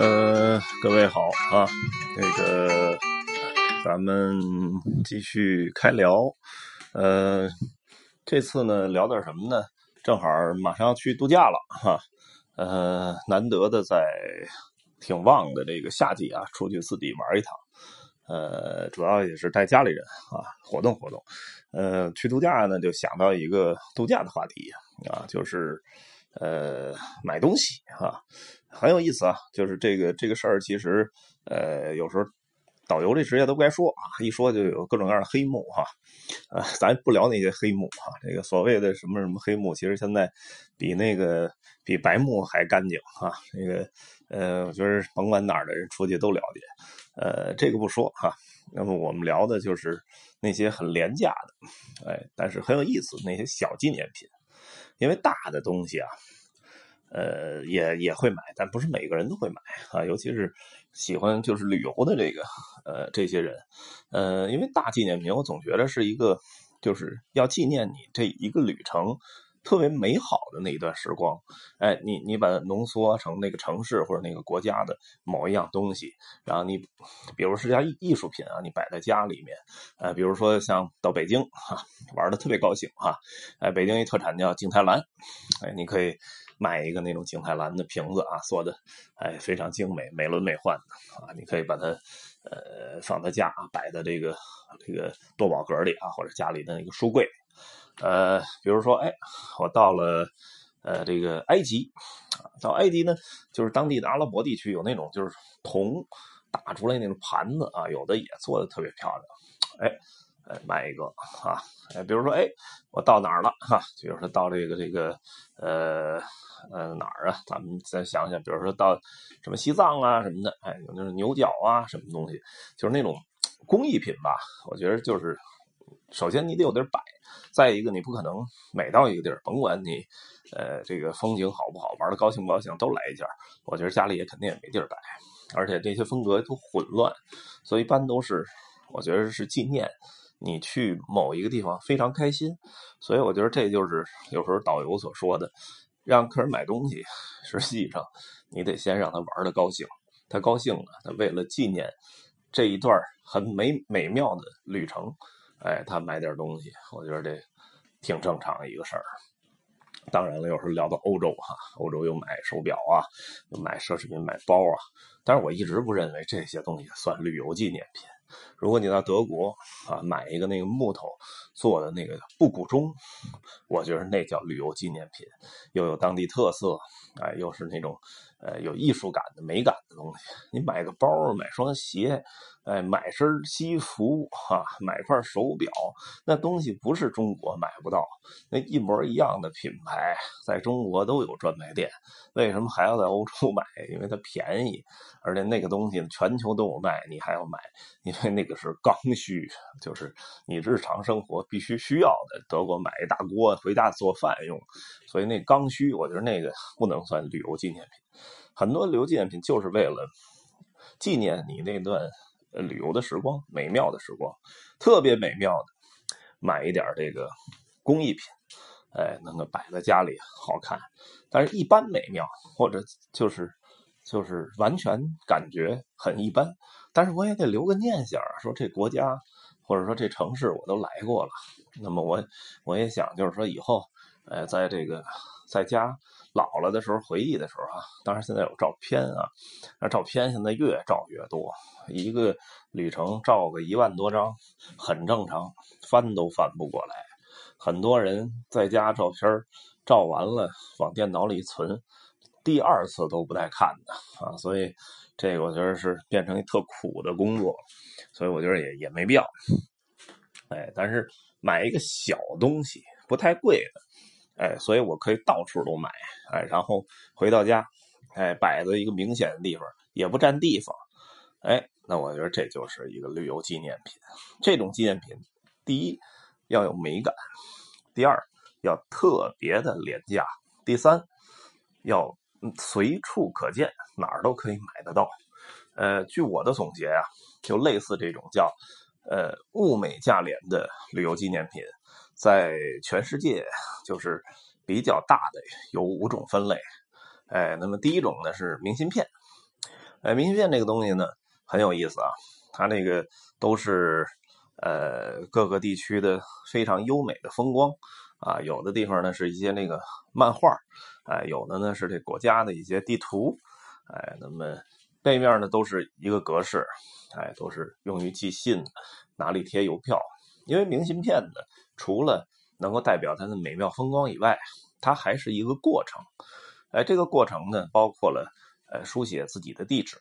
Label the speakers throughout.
Speaker 1: 呃，各位好啊，那个咱们继续开聊。呃，这次呢聊点什么呢？正好马上要去度假了哈。呃，难得的在挺旺的这个夏季啊，出去自己玩一趟。呃，主要也是带家里人啊，活动活动。呃，去度假呢，就想到一个度假的话题啊，就是呃买东西啊。很有意思啊，就是这个这个事儿，其实呃，有时候导游这职业都不该说啊，一说就有各种各样的黑幕哈。啊，咱不聊那些黑幕哈，这个所谓的什么什么黑幕，其实现在比那个比白幕还干净哈。那个呃，我觉得甭管哪儿的人出去都了解。呃，这个不说哈。那么我们聊的就是那些很廉价的，哎，但是很有意思那些小纪念品，因为大的东西啊。呃，也也会买，但不是每个人都会买啊，尤其是喜欢就是旅游的这个呃这些人，呃，因为大纪念品，我总觉得是一个就是要纪念你这一个旅程特别美好的那一段时光，哎，你你把它浓缩成那个城市或者那个国家的某一样东西，然后你比如是家艺艺术品啊，你摆在家里面，呃，比如说像到北京哈玩的特别高兴哈，哎，北京一特产叫景泰蓝，哎，你可以。买一个那种景泰蓝的瓶子啊，做的哎非常精美、美轮美奂的啊，你可以把它呃放在家，摆在这个这个多宝格里啊，或者家里的那个书柜。呃，比如说哎，我到了呃这个埃及，到埃及呢，就是当地的阿拉伯地区有那种就是铜打出来那种盘子啊，有的也做的特别漂亮，哎。买一个啊，哎，比如说，哎，我到哪儿了哈？比如说到这个这个，呃呃哪儿啊？咱们再想想，比如说到什么西藏啊什么的，哎，有那种牛角啊什么东西，就是那种工艺品吧。我觉得就是，首先你得有地儿摆，再一个你不可能每到一个地儿，甭管你呃这个风景好不好，玩的高兴不高兴都来一件。我觉得家里也肯定也没地儿摆，而且这些风格都混乱，所以一般都是我觉得是纪念。你去某一个地方非常开心，所以我觉得这就是有时候导游所说的，让客人买东西，实际上你得先让他玩的高兴，他高兴了，他为了纪念这一段很美美妙的旅程，哎，他买点东西，我觉得这挺正常的一个事儿。当然了，有时候聊到欧洲哈，欧洲又买手表啊，又买奢侈品，买包啊，但是我一直不认为这些东西算旅游纪念品。如果你到德国啊，买一个那个木头做的那个布谷钟，我觉得那叫旅游纪念品，又有当地特色，哎，又是那种呃有艺术感的美感的东西。你买个包，买双鞋。哎，买身西服哈，买块手表，那东西不是中国买不到，那一模一样的品牌，在中国都有专卖店，为什么还要在欧洲买？因为它便宜，而且那个东西全球都有卖，你还要买，因为那个是刚需，就是你日常生活必须需要的。德国买一大锅回家做饭用，所以那刚需，我觉得那个不能算旅游纪念品。很多旅游纪念品就是为了纪念你那段。旅游的时光，美妙的时光，特别美妙的，买一点这个工艺品，哎，能够摆在家里好看。但是，一般美妙，或者就是就是完全感觉很一般。但是，我也得留个念想，说这国家或者说这城市我都来过了。那么，我我也想，就是说以后，呃，在这个在家。老了的时候回忆的时候啊，当然现在有照片啊，那照片现在越照越多，一个旅程照个一万多张，很正常，翻都翻不过来。很多人在家照片照完了往电脑里存，第二次都不带看的啊，所以这个我觉得是变成一特苦的工作，所以我觉得也也没必要。哎，但是买一个小东西不太贵的。哎，所以我可以到处都买，哎，然后回到家，哎，摆在一个明显的地方，也不占地方，哎，那我觉得这就是一个旅游纪念品。这种纪念品，第一要有美感，第二要特别的廉价，第三要随处可见，哪儿都可以买得到。呃，据我的总结啊，就类似这种叫呃物美价廉的旅游纪念品。在全世界，就是比较大的有五种分类，哎，那么第一种呢是明信片，哎，明信片这个东西呢很有意思啊，它那个都是呃各个地区的非常优美的风光啊，有的地方呢是一些那个漫画，哎，有的呢是这国家的一些地图，哎，那么背面呢都是一个格式，哎，都是用于寄信，哪里贴邮票，因为明信片呢除了能够代表它的美妙风光以外，它还是一个过程，哎，这个过程呢包括了。呃，书写自己的地址，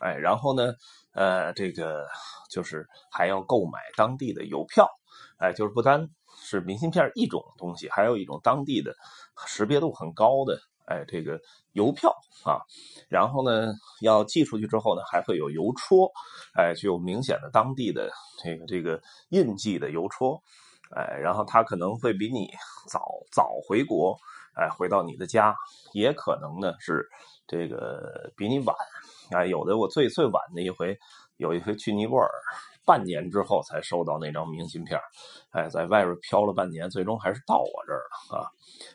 Speaker 1: 哎，然后呢，呃，这个就是还要购买当地的邮票，哎，就是不单是明信片一种东西，还有一种当地的识别度很高的，哎，这个邮票啊，然后呢，要寄出去之后呢，还会有邮戳，哎，具有明显的当地的这个这个印记的邮戳，哎，然后他可能会比你早早回国，哎，回到你的家，也可能呢是。这个比你晚，啊，有的我最最晚的一回，有一回去尼泊尔，半年之后才收到那张明信片，哎，在外边飘了半年，最终还是到我这儿了啊，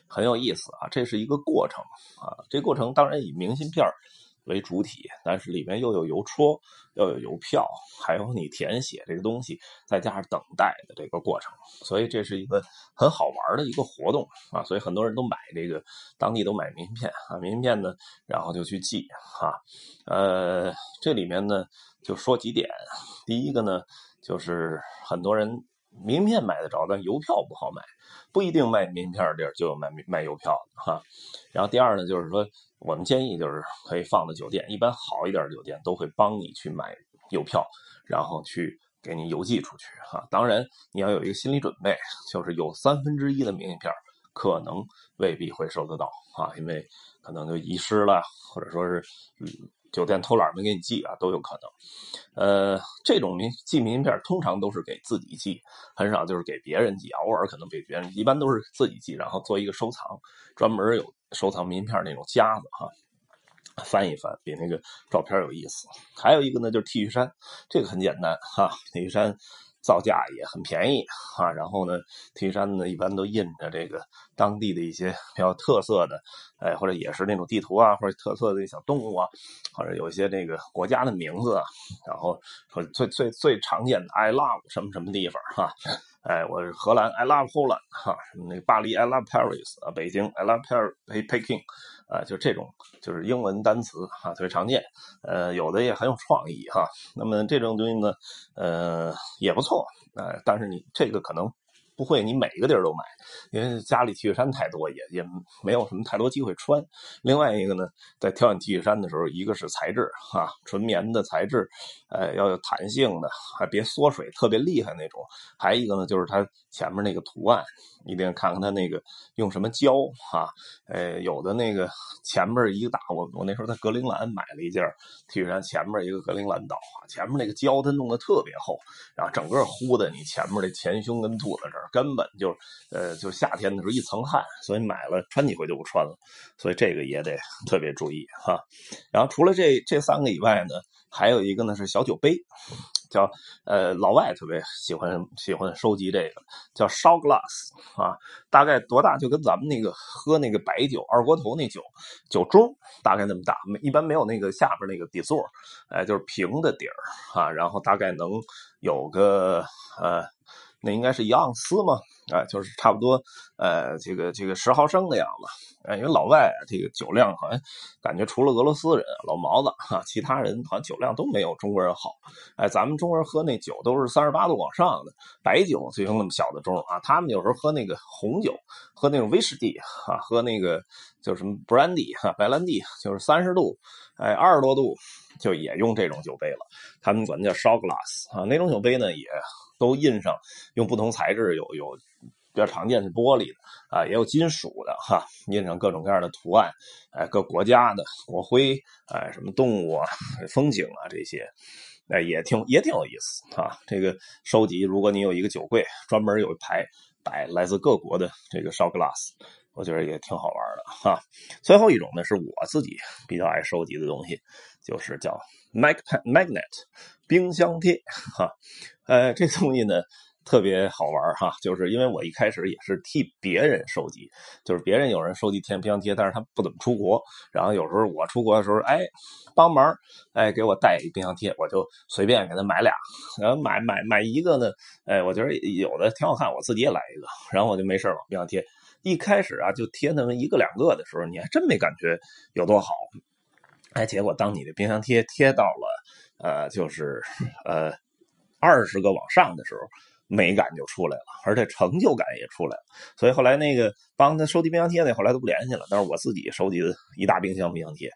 Speaker 1: 很有意思啊，这是一个过程啊，这过程当然以明信片。为主体，但是里面又有邮戳，又有邮票，还有你填写这个东西，再加上等待的这个过程，所以这是一个很好玩的一个活动啊！所以很多人都买这个，当地都买名片啊，名片呢，然后就去寄哈。呃，这里面呢就说几点，第一个呢就是很多人名片买得着，但邮票不好买，不一定卖名片的地儿就有卖卖邮票的哈。然后第二呢就是说。我们建议就是可以放到酒店，一般好一点的酒店都会帮你去买邮票，然后去给你邮寄出去哈。当然你要有一个心理准备，就是有三分之一的明信片可能未必会收得到啊，因为可能就遗失了，或者说是嗯酒店偷懒没给你寄啊，都有可能。呃，这种明寄明信片通常都是给自己寄，很少就是给别人寄，偶尔可能给别人，一般都是自己寄，然后做一个收藏，专门有。收藏名片那种夹子哈，翻一翻比那个照片有意思。还有一个呢，就是 T 恤衫，这个很简单哈，T 恤衫。造价也很便宜啊，然后呢，T 恤衫呢一般都印着这个当地的一些比较特色的，哎，或者也是那种地图啊，或者特色的小动物啊，或者有一些这个国家的名字啊，然后说最最最常见的 I love 什么什么地方哈，哎，我是荷兰 I love Holland 哈，那个巴黎 I love Paris 啊，北京 I love Peking 啊，就这种就是英文单词啊，特别常见，呃，有的也很有创意哈，那么这种东西呢，呃，也不错。哎，但是你这个可能不会，你每一个地儿都买，因为家里 T 恤衫太多，也也没有什么太多机会穿。另外一个呢，在挑选 T 恤衫的时候，一个是材质哈，纯棉的材质，呃，要有弹性的，还别缩水特别厉害那种。还一个呢，就是它前面那个图案。一定要看看它那个用什么胶哈，呃，有的那个前面一个大，我我那时候在格陵兰买了一件 T 恤衫，前面一个格陵兰岛，前面那个胶它弄得特别厚，然后整个糊的你前面的前胸跟肚子这儿，根本就呃，就夏天的时候一层汗，所以买了穿几回就不穿了，所以这个也得 特别注意哈。然后除了这这三个以外呢，还有一个呢是小酒杯。叫呃，老外特别喜欢喜欢收集这个，叫 shot glass 啊，大概多大？就跟咱们那个喝那个白酒二锅头那酒酒盅大概那么大，一般没有那个下边那个底座，哎，就是平的底儿啊，然后大概能有个呃。那应该是一盎司嘛，啊，就是差不多，呃，这个这个十毫升的样子，哎，因为老外这个酒量好像感觉除了俄罗斯人老毛子哈，其他人好像酒量都没有中国人好，哎，咱们中国人喝那酒都是三十八度往上的白酒，就用那么小的盅啊，他们有时候喝那个红酒，喝那种威士忌啊，喝那个叫什么 brandy 哈，白兰地，就是三十度，哎，二十多度就也用这种酒杯了，他们管那叫 shot glass 啊，那种酒杯呢也。都印上，用不同材质，有有比较常见的玻璃的啊，也有金属的哈，印上各种各样的图案，哎，各国家的国徽，哎，什么动物啊、风景啊这些，哎，也挺也挺有意思啊。这个收集，如果你有一个酒柜，专门有一排摆来自各国的这个 shot glass，我觉得也挺好玩的哈。最后一种呢，是我自己比较爱收集的东西，就是叫 mag magnet 冰箱贴哈。呃，这东西呢，特别好玩哈，就是因为我一开始也是替别人收集，就是别人有人收集贴冰箱贴，但是他不怎么出国，然后有时候我出国的时候，哎，帮忙，哎，给我带一冰箱贴，我就随便给他买俩，然后买买买一个呢，哎，我觉得有的挺好看，我自己也来一个，然后我就没事往冰箱贴。一开始啊，就贴那么一个两个的时候，你还真没感觉有多好，哎，结果当你的冰箱贴贴到了，呃，就是呃二十个往上的时候。美感就出来了，而且成就感也出来了。所以后来那个帮他收集冰箱贴那，后来都不联系了。但是我自己收集的一大冰箱冰箱贴，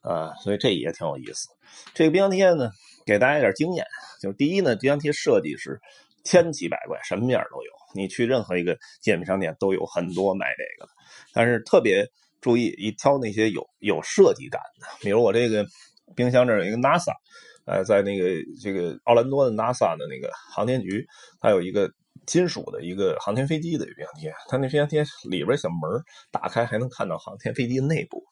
Speaker 1: 啊，所以这也挺有意思。这个冰箱贴呢，给大家一点经验，就是第一呢，冰箱贴设计是千奇百怪，什么样都有。你去任何一个健美商店都有很多卖这个的，但是特别注意，一挑那些有有设计感的。比如我这个冰箱这有一个 NASA。呃，在那个这个奥兰多的 NASA 的那个航天局，它有一个金属的一个航天飞机的冰箱贴，它那冰箱贴里边小门打开还能看到航天飞机内部。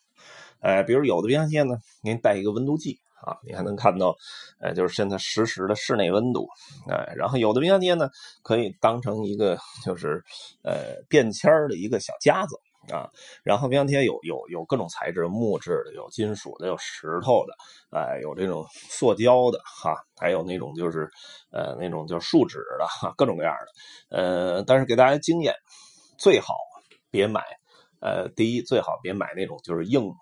Speaker 1: 呃，比如有的冰箱贴呢，您带一个温度计啊，你还能看到，呃，就是现在实时的室内温度。哎，然后有的冰箱贴呢，可以当成一个就是呃便签的一个小夹子。啊，然后冰箱贴有有有各种材质，木质的，有金属的，有石头的，哎，有这种塑胶的哈，还有那种就是呃那种就是树脂的哈，各种各样的。呃，但是给大家经验，最好别买，呃，第一最好别买那种就是硬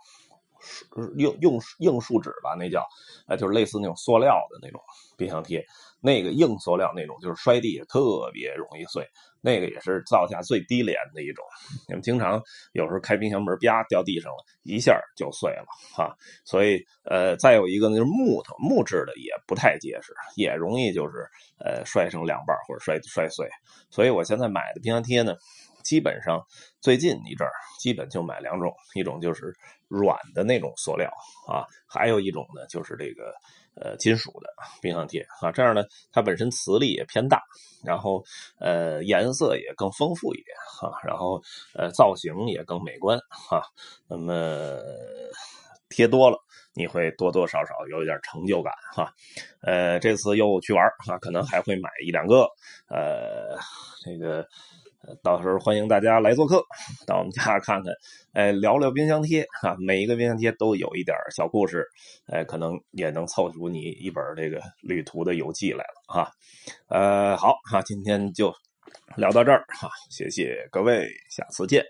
Speaker 1: 硬硬硬树脂吧，那叫，呃，就是类似那种塑料的那种冰箱贴。那个硬塑料那种，就是摔地特别容易碎，那个也是造价最低廉的一种。你们经常有时候开冰箱门，啪掉地上了，一下就碎了哈。所以呃，再有一个呢，就是木头木质的也不太结实，也容易就是呃摔成两半或者摔摔碎。所以我现在买的冰箱贴呢，基本上最近一阵儿基本就买两种，一种就是软的那种塑料啊，还有一种呢就是这个。呃，金属的冰箱贴啊，这样呢，它本身磁力也偏大，然后呃，颜色也更丰富一点哈，然后呃，造型也更美观哈。那么贴多了，你会多多少少有一点成就感哈。呃，这次又去玩啊，可能还会买一两个呃，这个。到时候欢迎大家来做客，到我们家看看，哎，聊聊冰箱贴啊。每一个冰箱贴都有一点小故事，哎，可能也能凑出你一本这个旅途的游记来了哈。呃，好哈，今天就聊到这儿哈，谢谢各位，下次见。